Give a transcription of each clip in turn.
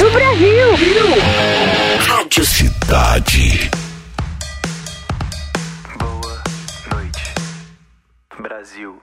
do Brasil. Rádio Cidade. Boa noite, Brasil.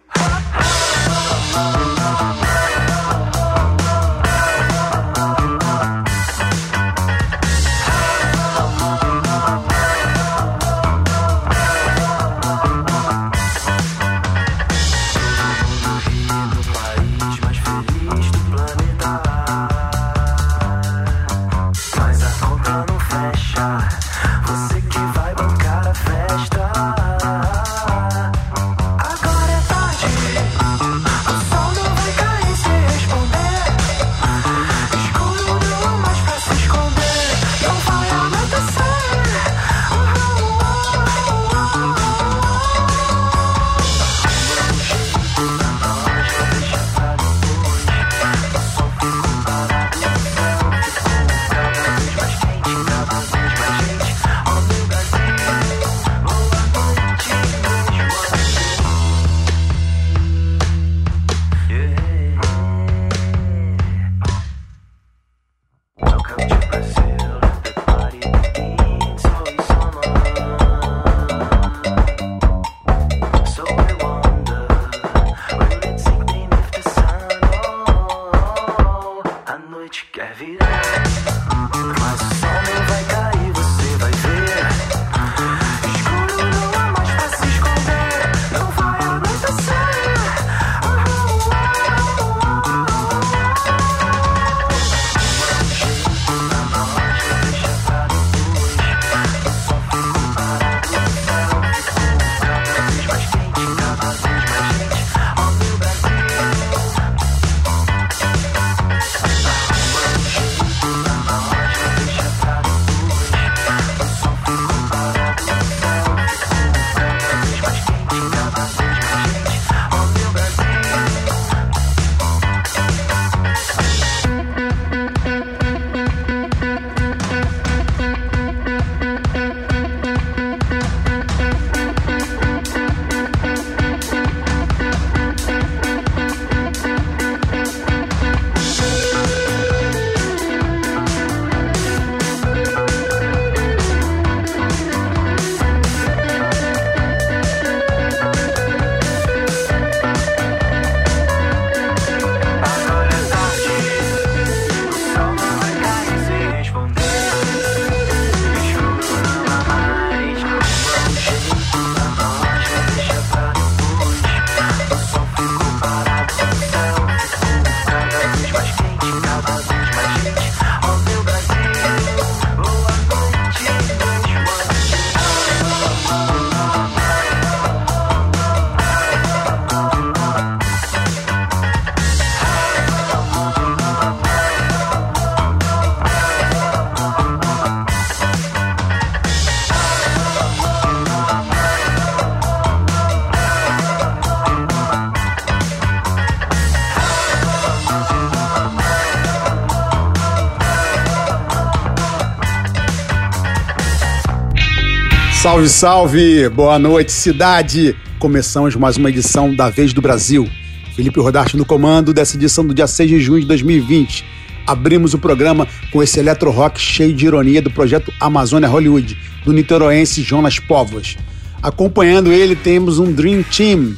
Salve, salve! Boa noite, cidade! Começamos mais uma edição da Vez do Brasil. Felipe Rodarte no comando dessa edição do dia 6 de junho de 2020. Abrimos o programa com esse eletro rock cheio de ironia do projeto Amazônia Hollywood, do niteroense Jonas Povos. Acompanhando ele temos um Dream Team.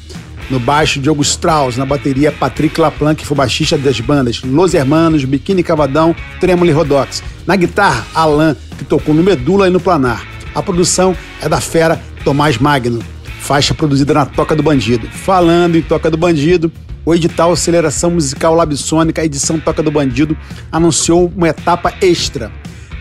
No baixo, Diogo Strauss. Na bateria, Patrick Laplan, que foi baixista das bandas Los Hermanos, Biquíni Cavadão, Tremolo e Rodox. Na guitarra, Alan, que tocou no Medula e no Planar. A produção é da fera Tomás Magno, faixa produzida na Toca do Bandido. Falando em Toca do Bandido, o edital Aceleração Musical Labsônica, edição Toca do Bandido, anunciou uma etapa extra.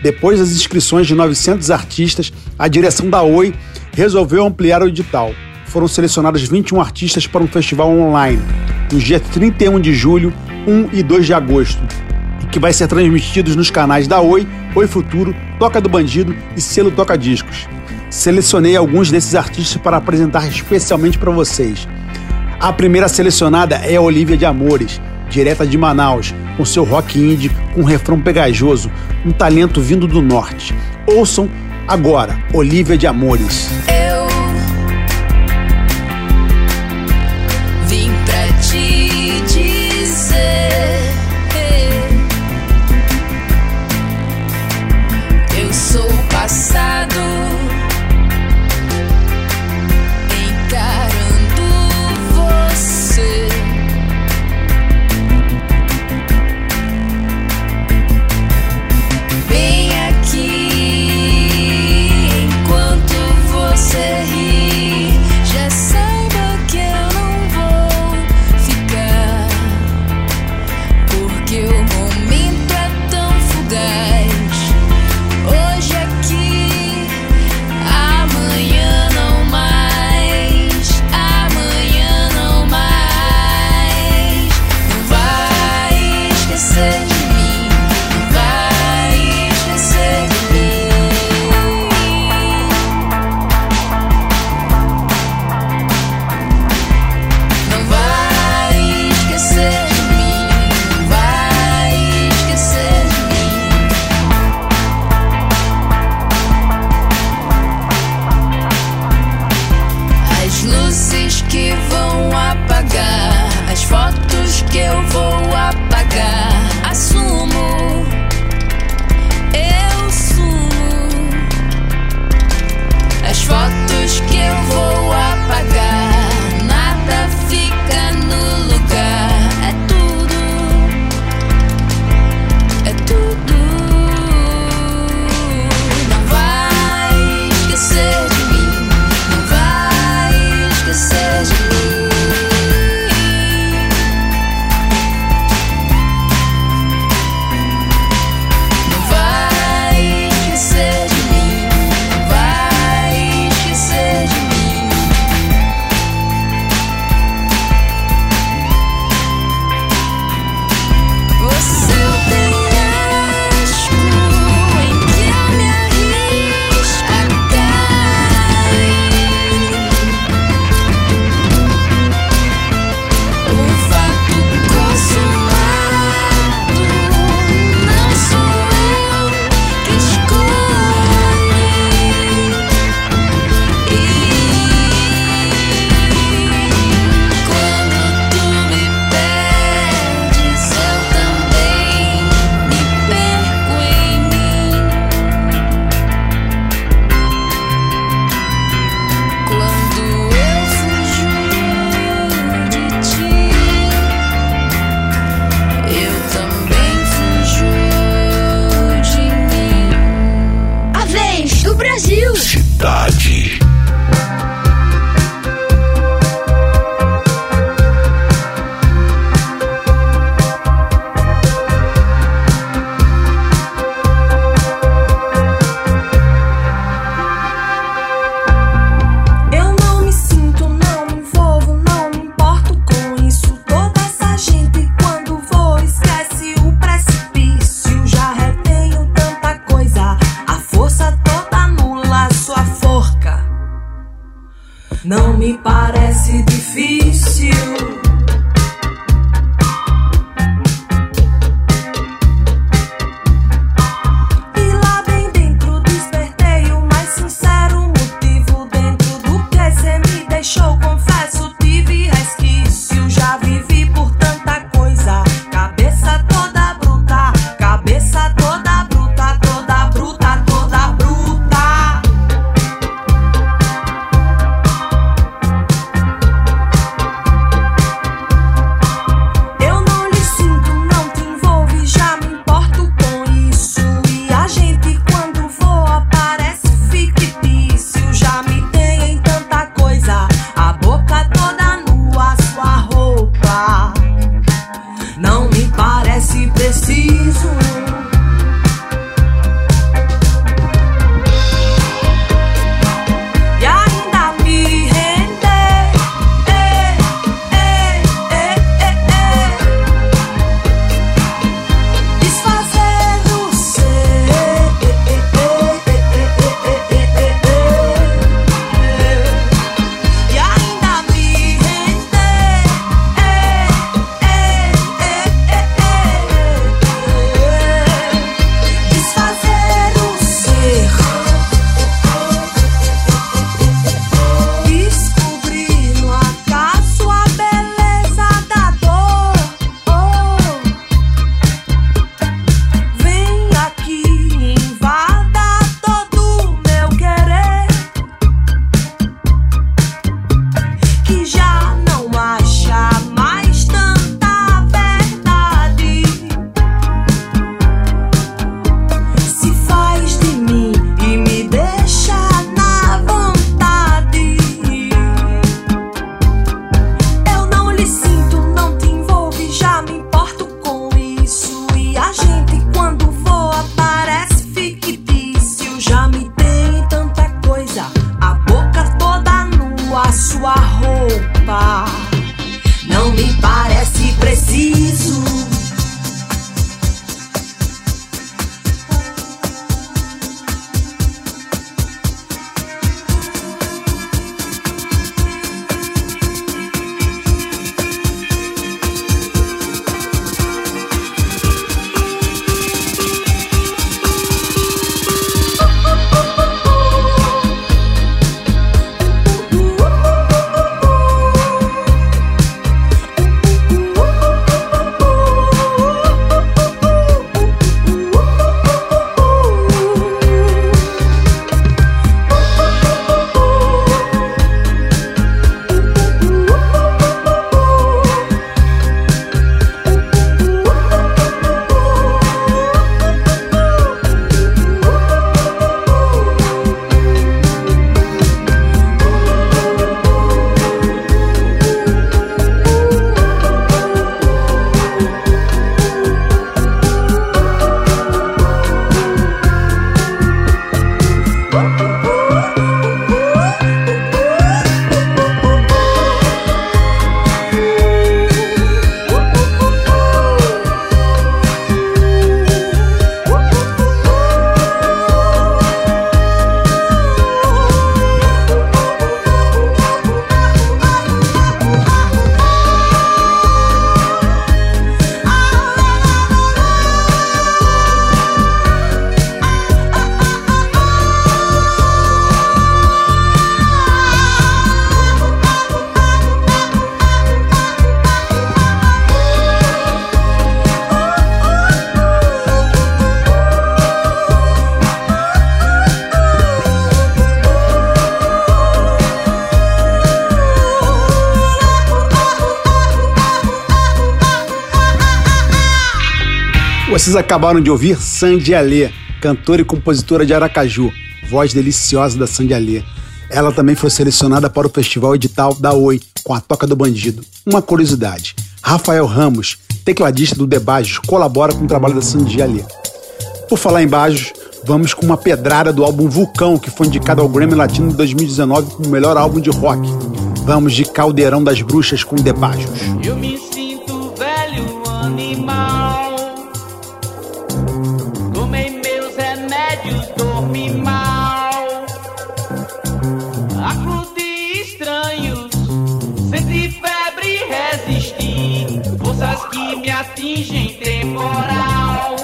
Depois das inscrições de 900 artistas, a direção da Oi resolveu ampliar o edital. Foram selecionados 21 artistas para um festival online, nos dias 31 de julho, 1 e 2 de agosto, que vai ser transmitidos nos canais da Oi, Oi Futuro, Toca do Bandido e Selo Toca Discos. Selecionei alguns desses artistas para apresentar especialmente para vocês. A primeira selecionada é Olivia de Amores, direta de Manaus, com seu rock indie com um refrão pegajoso, um talento vindo do norte. Ouçam agora Olivia de Amores. Eu vim pra pensar. Vocês acabaram de ouvir Sandy Alê, cantora e compositora de Aracaju, voz deliciosa da Sandy Alê. Ela também foi selecionada para o festival edital da Oi, com a Toca do Bandido. Uma curiosidade: Rafael Ramos, tecladista do Debajos, colabora com o trabalho da Sandy Alê. Por falar em Bajos, vamos com uma pedrada do álbum Vulcão, que foi indicado ao Grammy Latino 2019 como melhor álbum de rock. Vamos de Caldeirão das Bruxas com Debajos. Eu me sinto velho animal. origem temporal.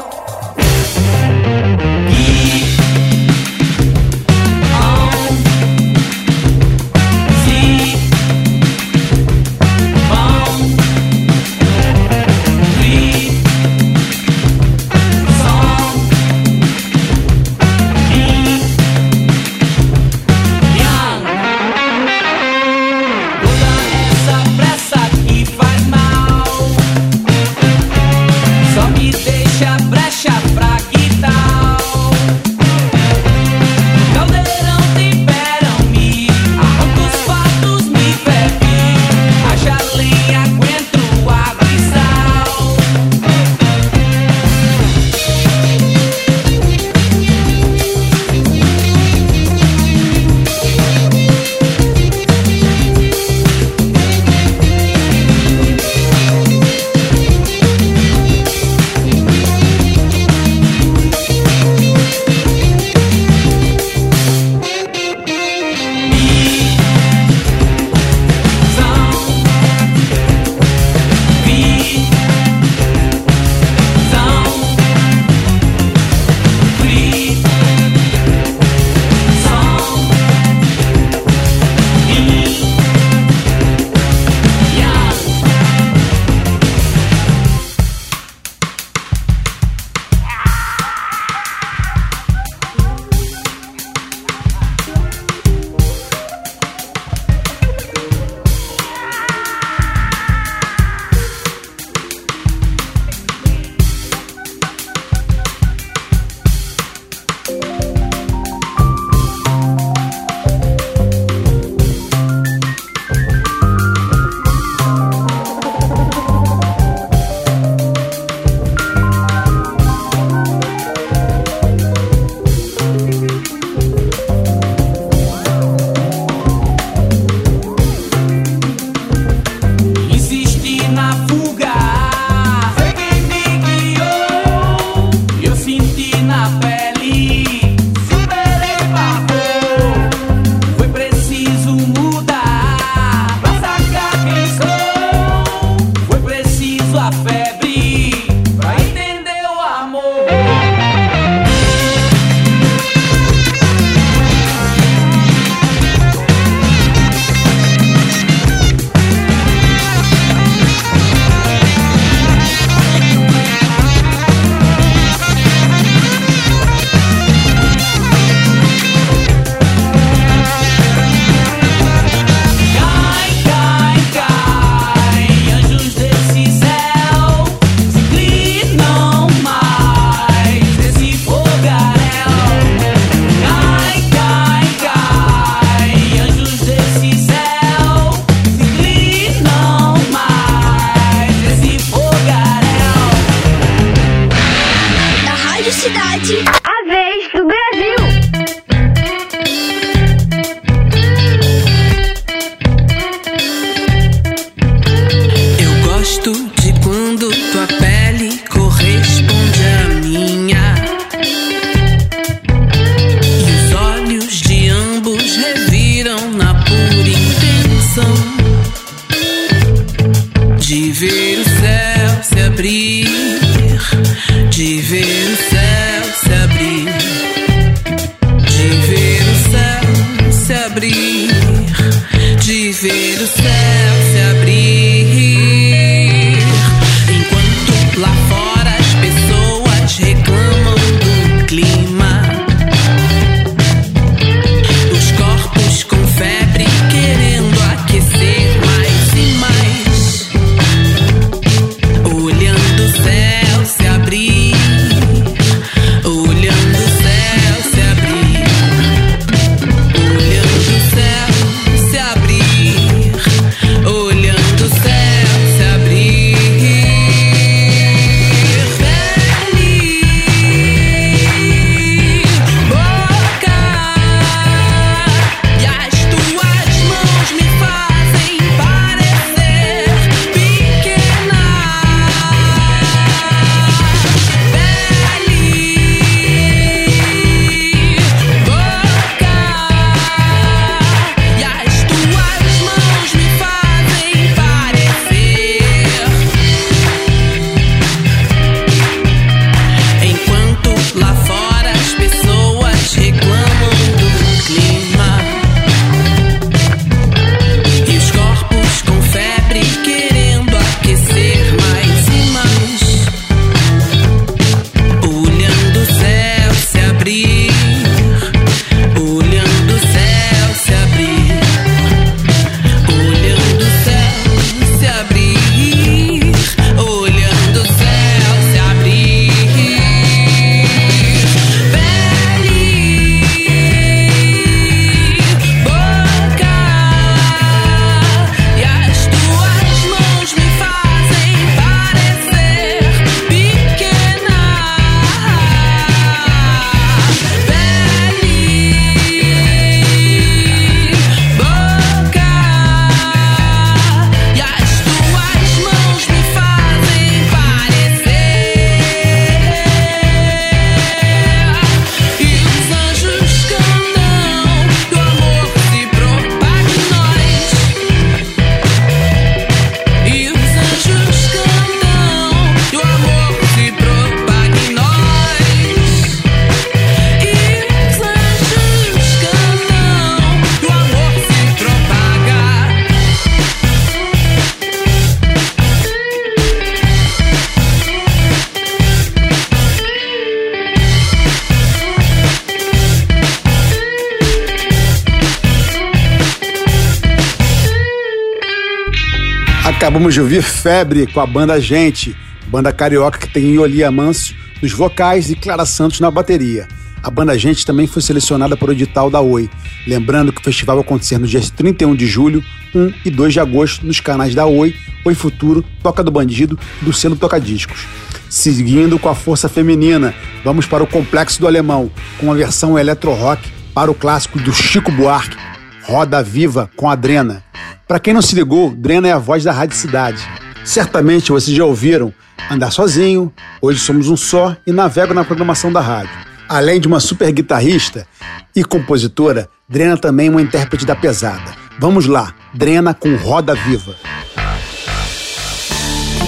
Acabamos de ouvir Febre com a banda Gente, banda carioca que tem Ioli Amâncio nos vocais e Clara Santos na bateria. A banda Gente também foi selecionada para o edital da Oi. Lembrando que o festival vai acontecer nos dias 31 de julho, 1 e 2 de agosto nos canais da Oi, Oi Futuro, Toca do Bandido e do selo Toca Discos. Seguindo com a força feminina, vamos para o Complexo do Alemão, com a versão eletro-rock para o clássico do Chico Buarque, Roda Viva com a Drena. Para quem não se ligou, Drena é a voz da Rádio Cidade. Certamente vocês já ouviram Andar Sozinho, Hoje Somos Um Só e Navego na programação da rádio. Além de uma super guitarrista e compositora, Drena também é uma intérprete da pesada. Vamos lá, Drena com Roda Viva.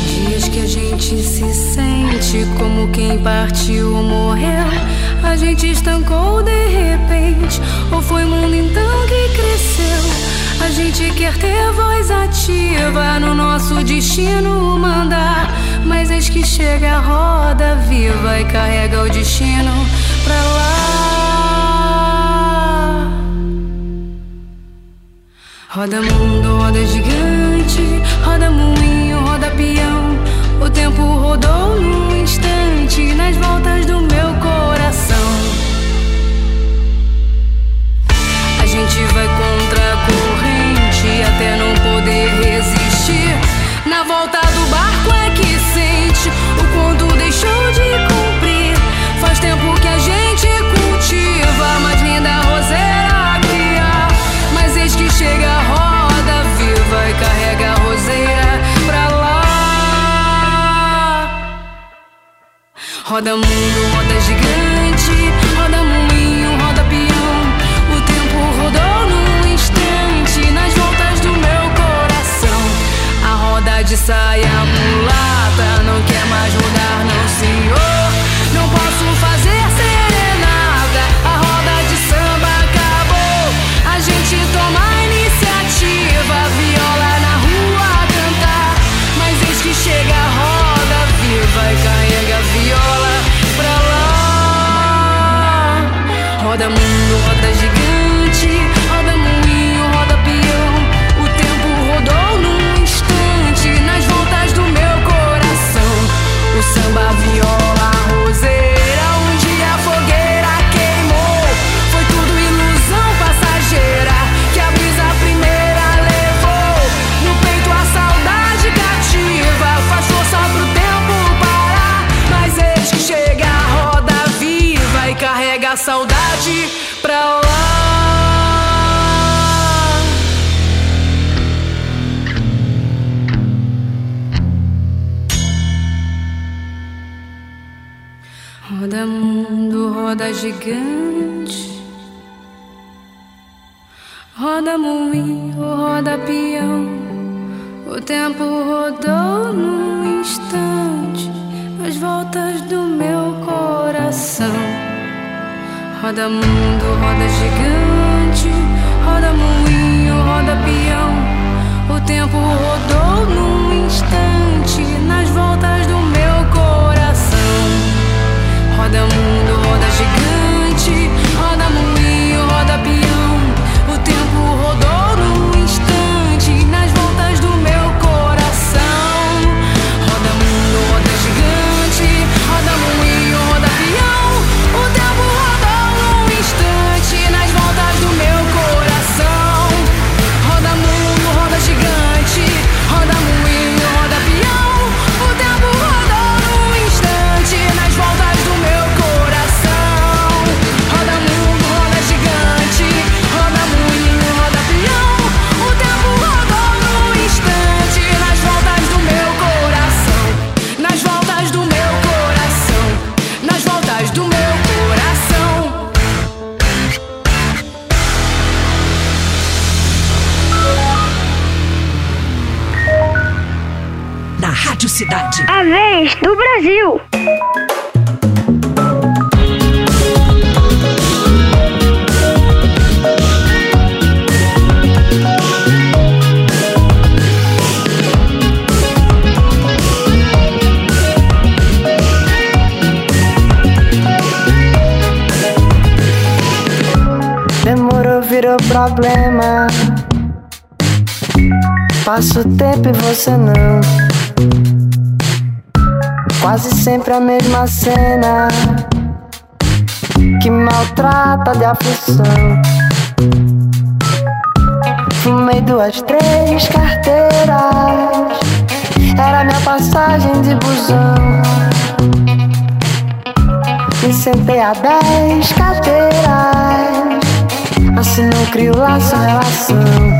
Dias que a gente se sente como quem partiu ou morreu. A gente estancou de repente, ou foi o mundo então que cresceu. A gente quer ter voz ativa no nosso destino mandar. Mas eis que chega a roda viva e carrega o destino pra lá. Roda mundo, roda gigante, roda moinho, roda peão. O tempo rodou num instante nas voltas do meu coração. A gente vai contra Roda mundo, mundo, roda gigante. Roda moinho, roda peão. O tempo rodou num instante nas voltas do meu coração. Roda mundo, roda gigante, roda Vez do Brasil. Demorou, virou problema. Passo tempo e você não. Quase sempre a mesma cena que maltrata de aflição. Fumei duas, três carteiras. Era minha passagem de busão. Me sentei a dez cadeiras. Assim não crio laço, relação.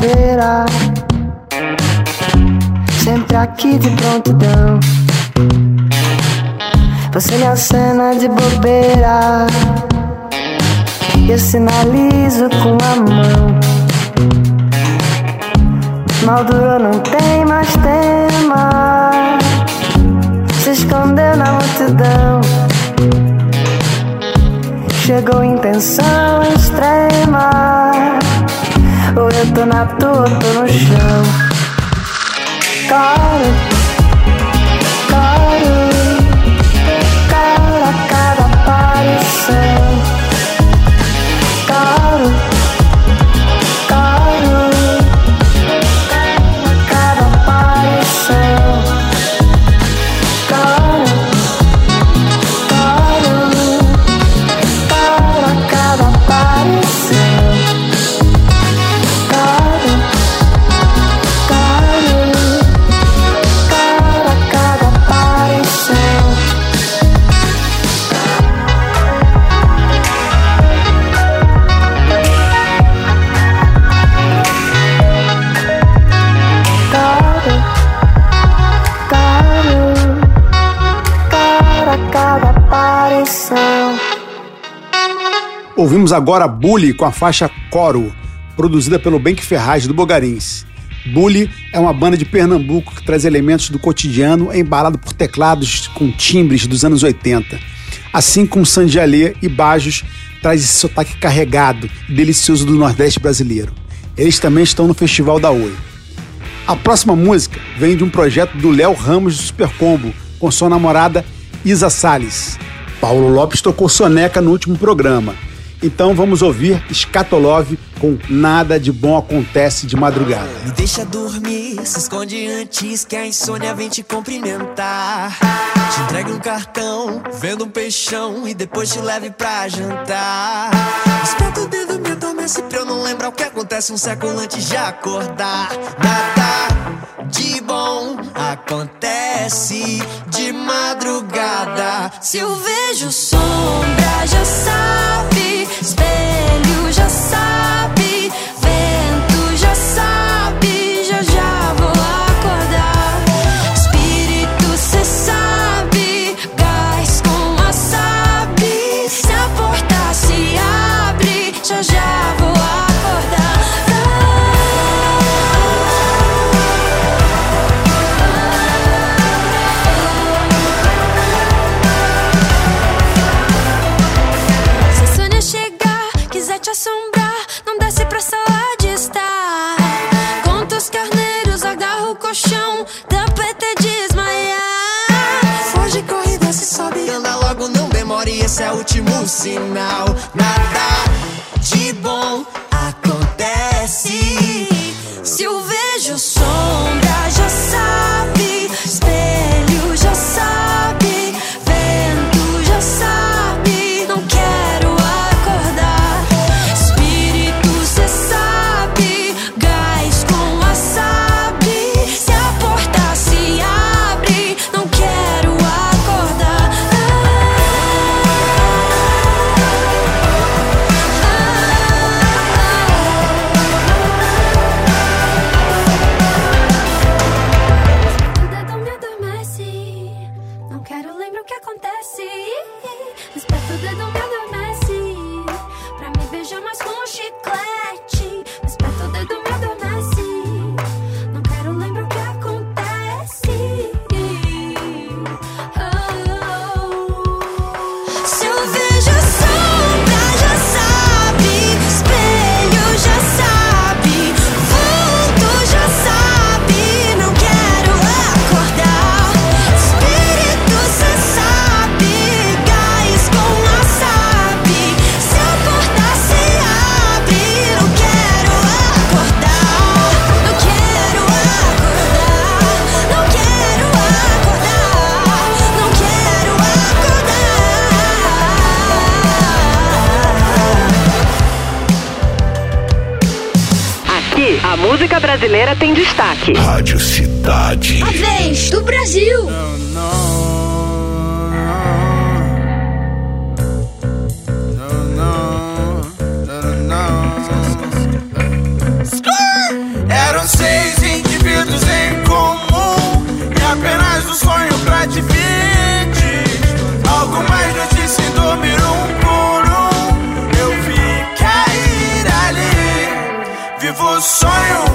Segunda-feira. Sempre aqui de prontidão. Você me acena de bobeira. Eu sinalizo com a mão. Mal durou, não tem mais tema. Se escondeu na multidão. Chegou intenção extrema. Ou eu tô na tua, tô no chão. Caro, agora Bully com a faixa Coro, produzida pelo Benck Ferraz do Bogarins. Bully é uma banda de Pernambuco que traz elementos do cotidiano embalado por teclados com timbres dos anos 80. Assim como Sandialê e Bajos traz esse sotaque carregado e delicioso do Nordeste brasileiro. Eles também estão no Festival da Oi. A próxima música vem de um projeto do Léo Ramos do Supercombo, com sua namorada Isa Salles. Paulo Lopes tocou soneca no último programa. Então vamos ouvir Scatolove com Nada de Bom Acontece de Madrugada. Me deixa dormir, se esconde antes que a insônia vem te cumprimentar. Te entregue um cartão, vendo um peixão e depois te leve pra jantar. Espeta o dedo, me adormece pra eu não lembrar o que acontece um século antes de acordar. Nada de bom acontece de madrugada. Se eu vejo sombra, já sabe. Espelho já sabe. Último sinal. Brasileira tem destaque. Rádio Cidade. A vez do Brasil. Eram seis indivíduos em comum E apenas um sonho pra dividir Algo mais notícia em dormir um por um Eu vi cair ali Vivo o sonho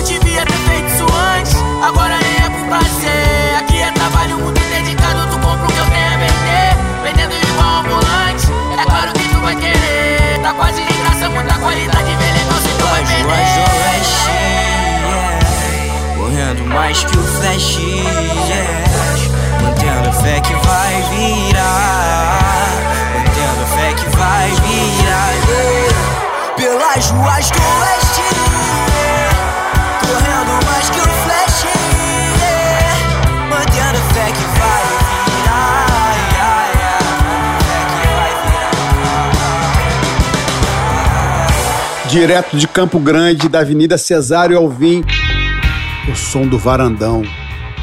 Eu devia ter feito isso antes, agora é por prazer. Aqui é trabalho muito dedicado, tu compra o que eu tenho a vender. Vendendo igual ambulante, é claro que tu vai querer. Tá quase de graça, muita qualidade, velho, então se tu vai vender. Correndo mais que o flash, yeah. Mantendo fé que vai virar. Mantendo fé que vai virar. yeah. Pelas ruas do oeste, Direto de Campo Grande, da Avenida Cesário Alvim, o som do varandão,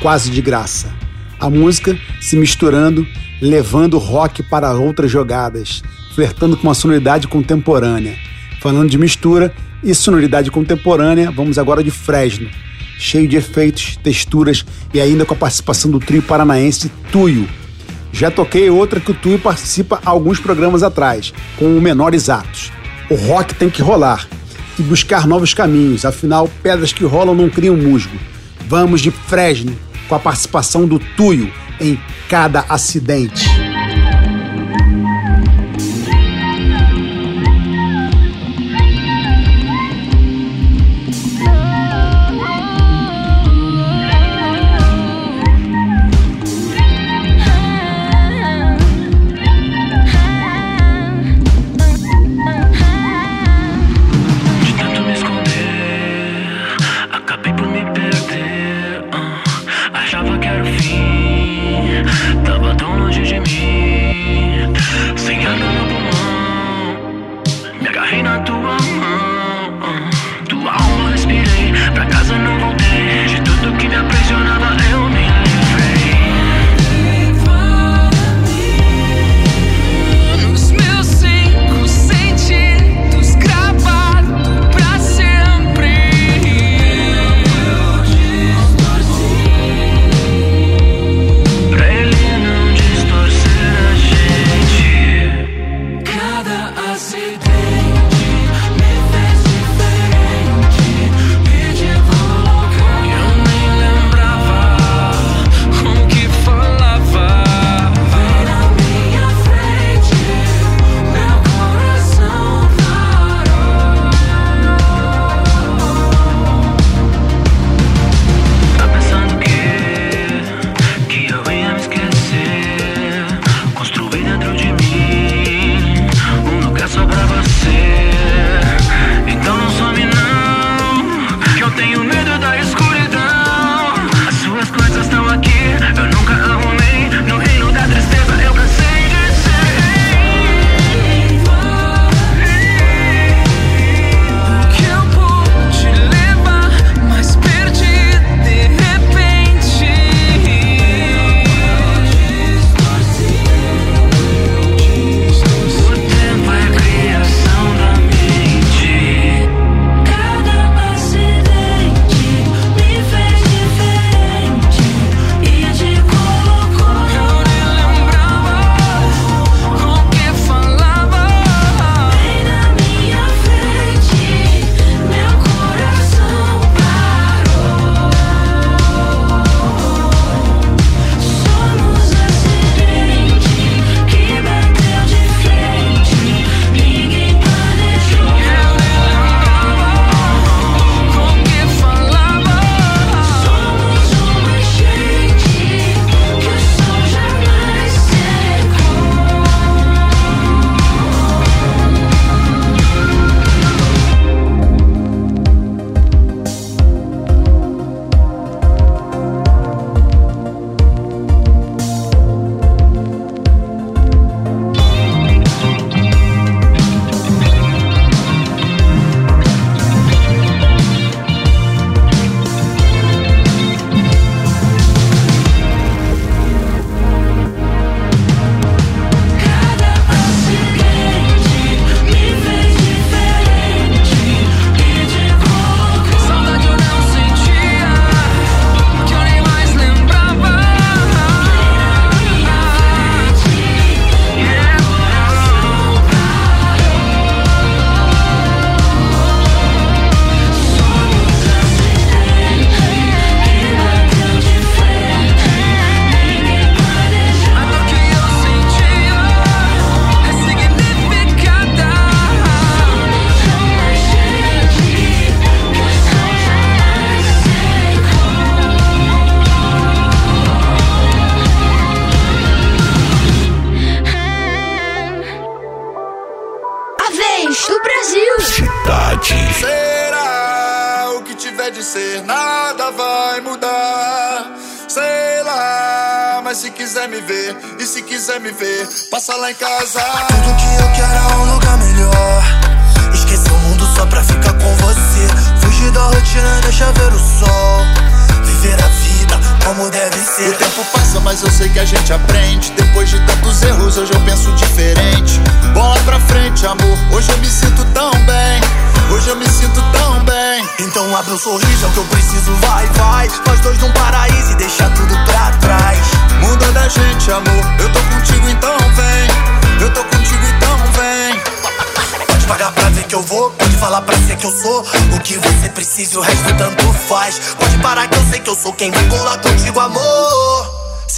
quase de graça. A música se misturando, levando o rock para outras jogadas, flertando com uma sonoridade contemporânea. Falando de mistura e sonoridade contemporânea, vamos agora de Fresno, cheio de efeitos, texturas e ainda com a participação do trio paranaense Tuyo. Já toquei outra que o Tuyo participa alguns programas atrás, com Menores Atos. O rock tem que rolar e buscar novos caminhos, afinal, pedras que rolam não criam musgo. Vamos de Fresno, com a participação do Tuyo em cada acidente.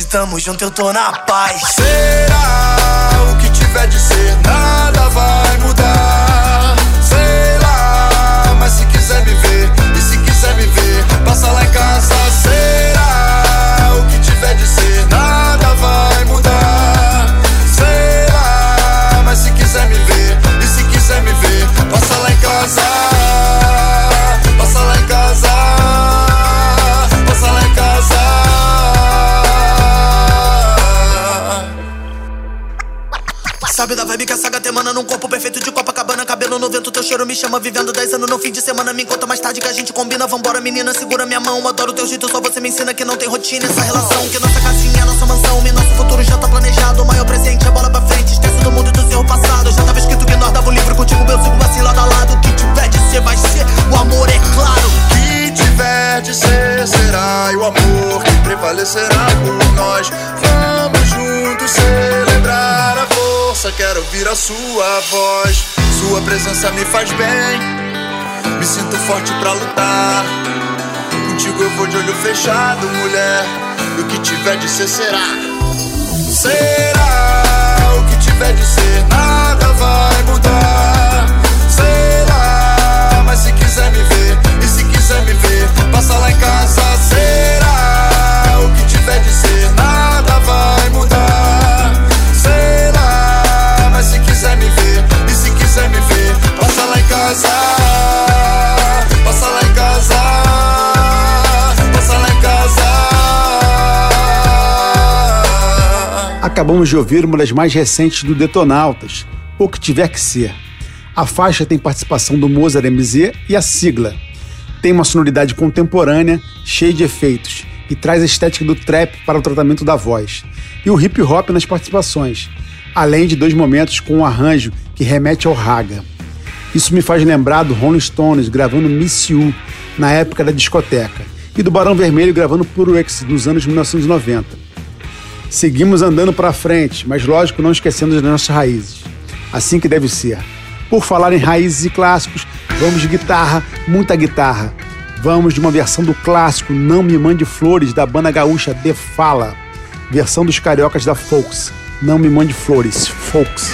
Tamo junto, eu tô na paz. Será o que tiver de ser, nada vai mudar. Sei lá, mas se quiser me ver, e se quiser me ver, passa lá em casa. Será o que tiver de ser, vibe que a saga tem mana num corpo perfeito de Copacabana Cabelo no vento, teu cheiro me chama Vivendo 10 anos no fim de semana. Me conta mais tarde que a gente combina Vambora menina, segura minha mão. Adoro teu jeito, só você me ensina que não tem rotina. Essa relação, que nossa casinha é nossa mansão E nosso futuro já tá planejado. O maior presente é bola pra frente Esquece do mundo e do seu passado. Já tava escrito que nós dava um livro Contigo eu sigo assim lado a lado. O que tiver de ser vai ser. O amor é claro. Que tiver de ser será. E o amor que prevalecerá por nós. Vamos juntos celebrar a força. Quero ouvir a sua voz. Sua presença me faz bem. Me sinto forte pra lutar. Contigo eu vou de olho fechado, mulher. E o que tiver de ser será. Será o que tiver de ser, nada vai mudar. Acabamos de ouvir uma das mais recentes do Detonautas, O Que Tiver Que Ser. A faixa tem participação do Mozart MZ e a sigla. Tem uma sonoridade contemporânea, cheia de efeitos, e traz a estética do trap para o tratamento da voz. E o hip hop nas participações, além de dois momentos com um arranjo que remete ao raga. Isso me faz lembrar do Rolling Stones gravando Miss You na época da discoteca e do Barão Vermelho gravando Purex nos anos 1990. Seguimos andando para frente, mas lógico não esquecendo das nossas raízes. Assim que deve ser. Por falar em raízes e clássicos, vamos de guitarra, muita guitarra. Vamos de uma versão do clássico Não Me Mande Flores da banda gaúcha The Fala, versão dos cariocas da Folks. Não Me Mande Flores, Folks.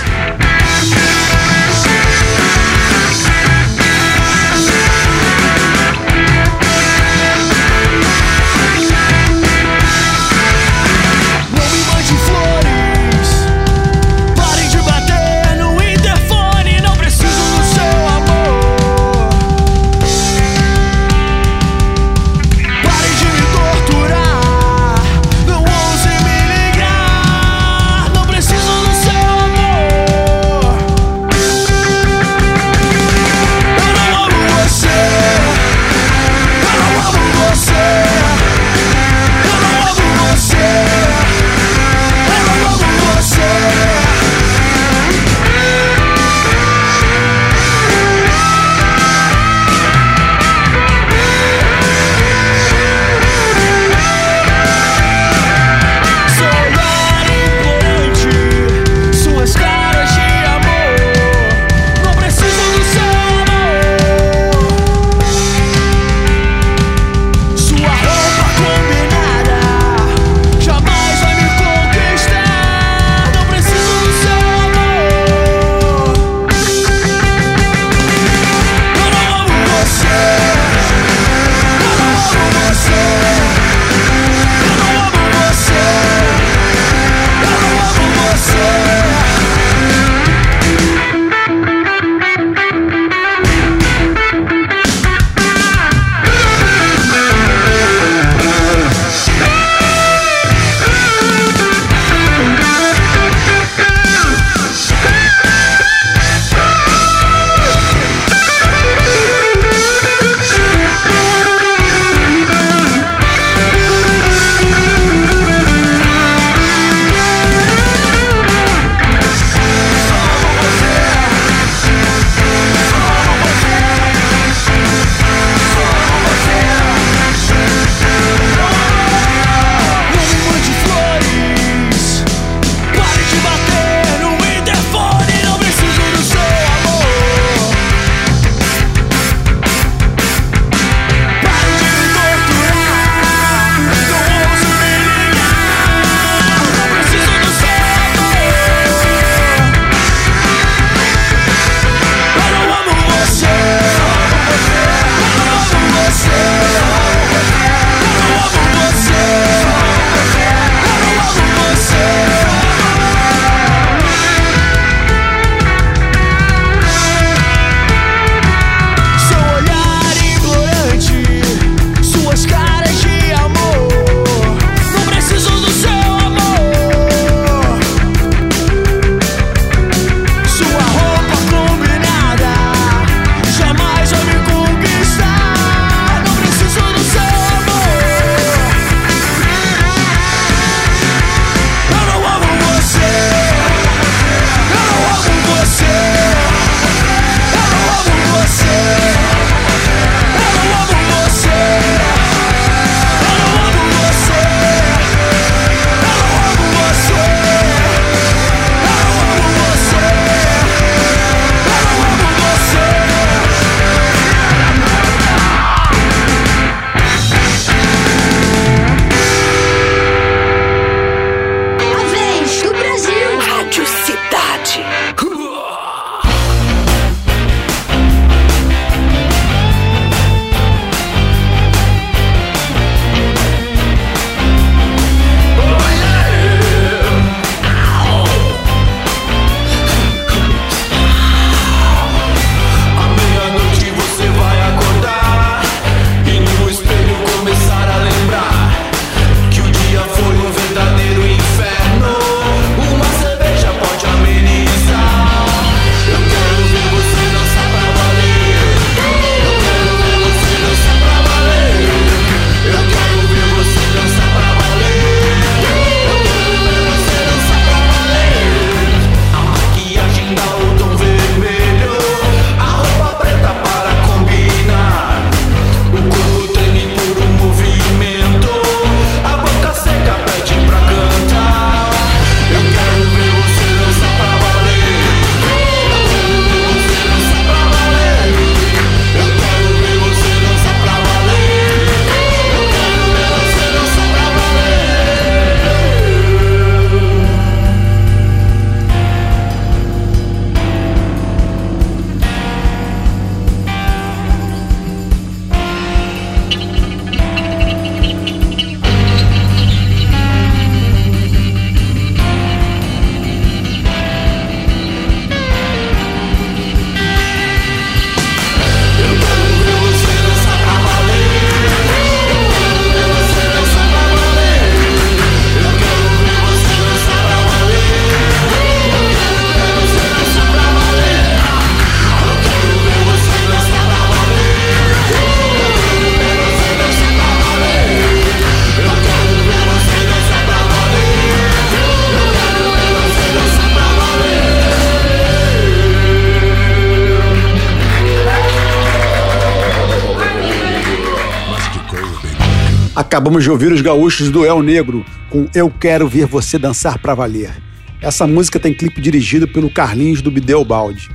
Acabamos de ouvir os gaúchos do El Negro com Eu Quero Ver Você Dançar Pra Valer. Essa música tem clipe dirigido pelo Carlinhos do Bideu Balde.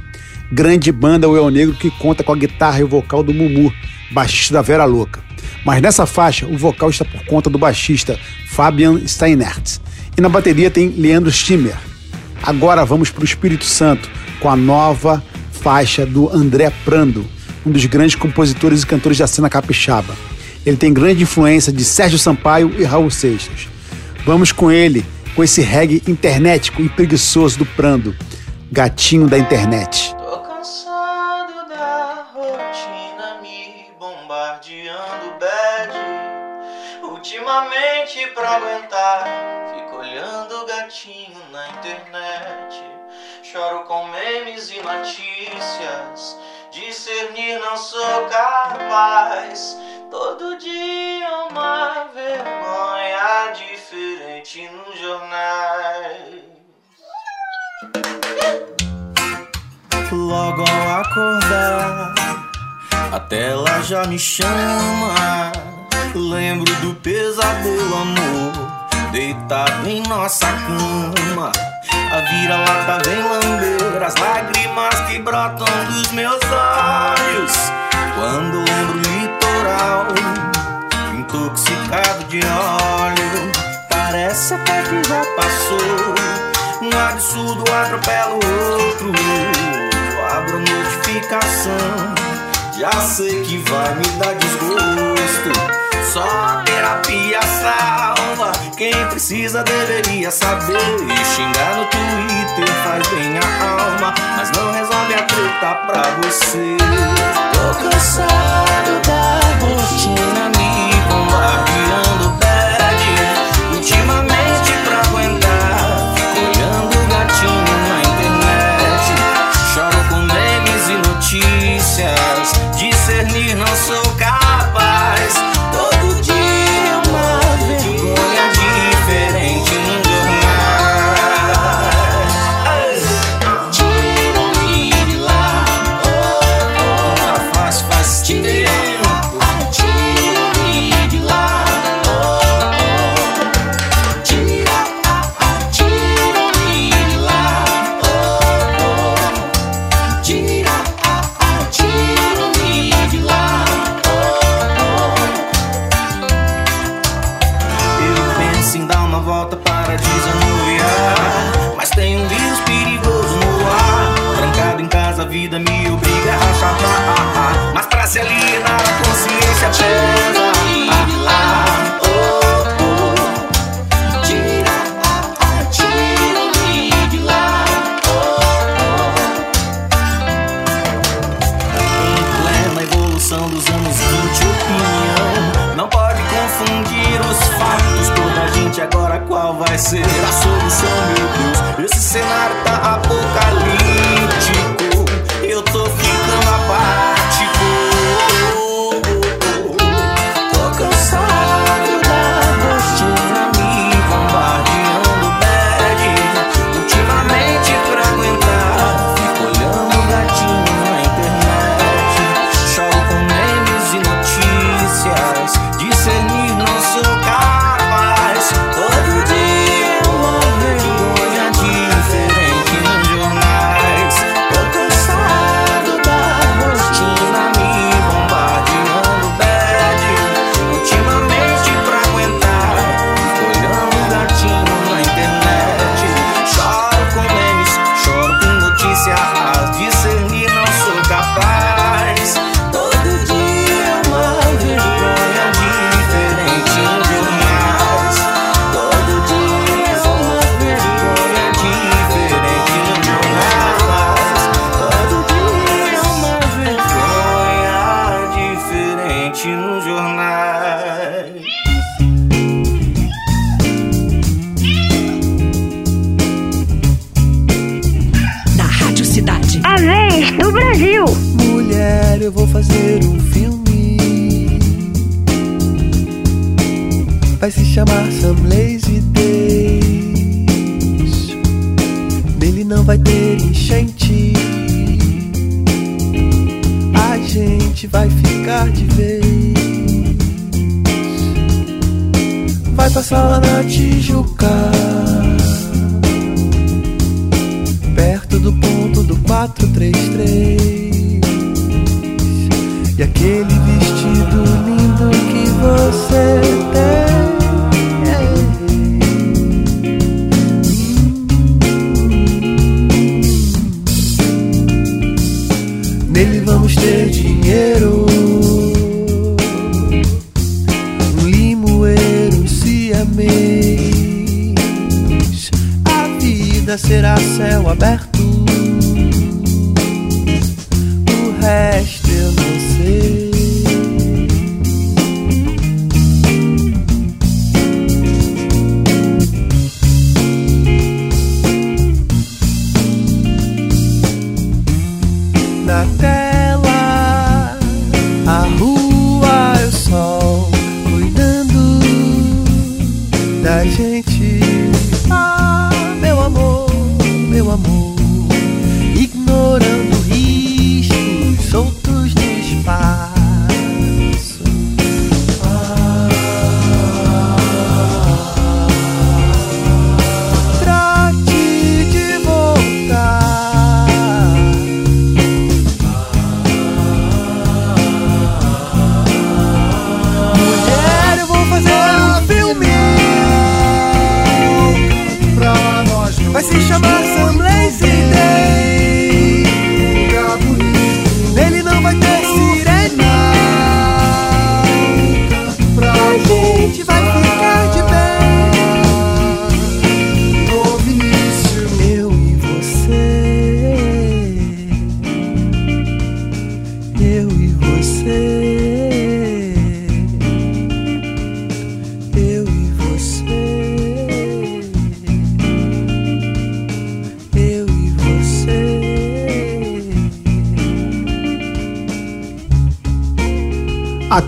Grande banda o El Negro que conta com a guitarra e o vocal do Mumu, baixista da Vera Louca. Mas nessa faixa, o vocal está por conta do baixista Fabian Steinert. E na bateria tem Leandro Stimmer. Agora vamos para o Espírito Santo com a nova faixa do André Prando, um dos grandes compositores e cantores da cena capixaba. Ele tem grande influência de Sérgio Sampaio e Raul Seixas. Vamos com ele, com esse reggae internetico e preguiçoso do Prando, gatinho da internet. Tô cansado da rotina me bombardeando bad. Ultimamente pra aguentar, fico olhando gatinho na internet. Choro com memes e notícias, discernir não sou capaz. Todo dia uma vergonha diferente nos jornais. Logo ao acordar, a tela já me chama. Lembro do pesadelo, amor, deitado em nossa cama. A vira-lata vem lamber as lágrimas que brotam dos meus olhos. Quando lembro o litoral, intoxicado de óleo, parece até que já passou. Um absurdo atropela o outro. Abro notificação, já sei que vai me dar desgosto. Só terapia salva. Quem precisa deveria saber. E xingar no Twitter faz bem a alma, mas não resolve a treta pra você. Tô cansado da rotina me bombardeando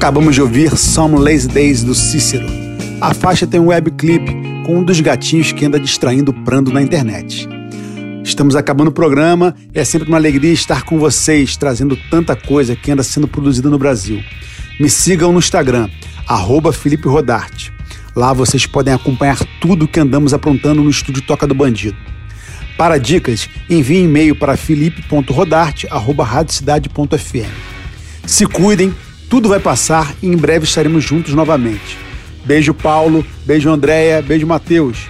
Acabamos de ouvir Some Lazy Days do Cícero. A faixa tem um webclip com um dos gatinhos que anda distraindo o prando na internet. Estamos acabando o programa e é sempre uma alegria estar com vocês, trazendo tanta coisa que anda sendo produzida no Brasil. Me sigam no Instagram, arroba Felipe Rodarte. Lá vocês podem acompanhar tudo que andamos aprontando no estúdio Toca do Bandido. Para dicas, envie e-mail para felipe.rodarte.radiocidade.fm. Se cuidem, tudo vai passar e em breve estaremos juntos novamente. Beijo, Paulo. Beijo, Andréia. Beijo, Matheus.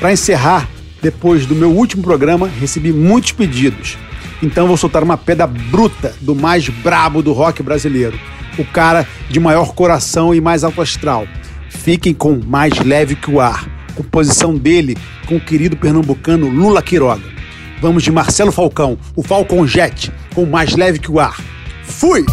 Para encerrar, depois do meu último programa, recebi muitos pedidos. Então vou soltar uma pedra bruta do mais brabo do rock brasileiro. O cara de maior coração e mais alto astral. Fiquem com Mais Leve Que o Ar. Composição dele com o querido pernambucano Lula Quiroga. Vamos de Marcelo Falcão, o Falcon Jet, com Mais Leve Que o Ar. Fui!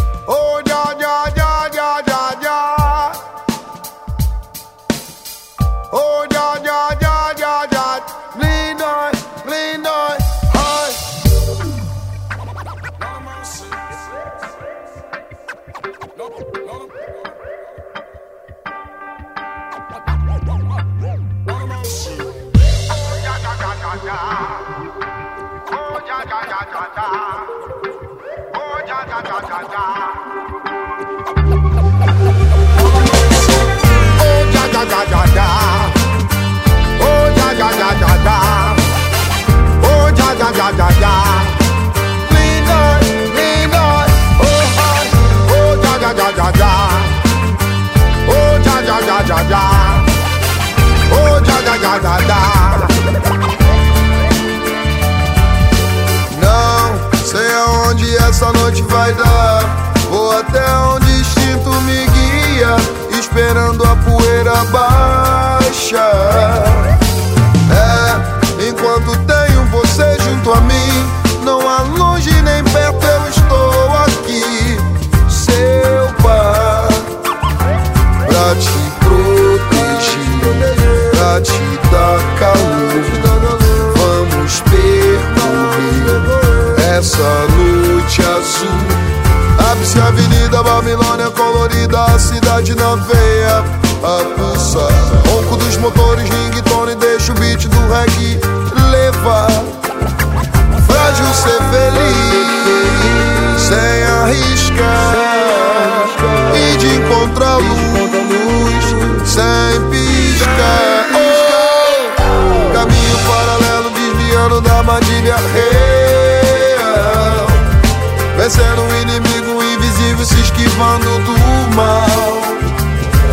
Vai dar. Vou até onde o instinto me guia, esperando a poeira baixar. É, enquanto tenho você junto a mim, não há longe nem perto, eu estou aqui, seu par, pra te proteger, pra te dar calor. Vamos percorrer essa noite azul. Abre-se a avenida Babilônia colorida, a cidade na veia a pulsar. Ronco dos motores, ringtone, deixa o beat do reggae levar. Frágil ser feliz, sem arriscar. E de encontrar luz, sem piscar. Oh, caminho paralelo, desviando da armadilha rei. Conhecendo o inimigo invisível se esquivando do mal.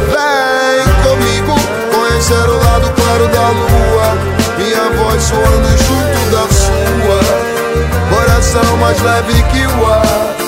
Vem comigo conhecer o lado claro da lua, minha voz soando junto da sua, coração mais leve que o ar.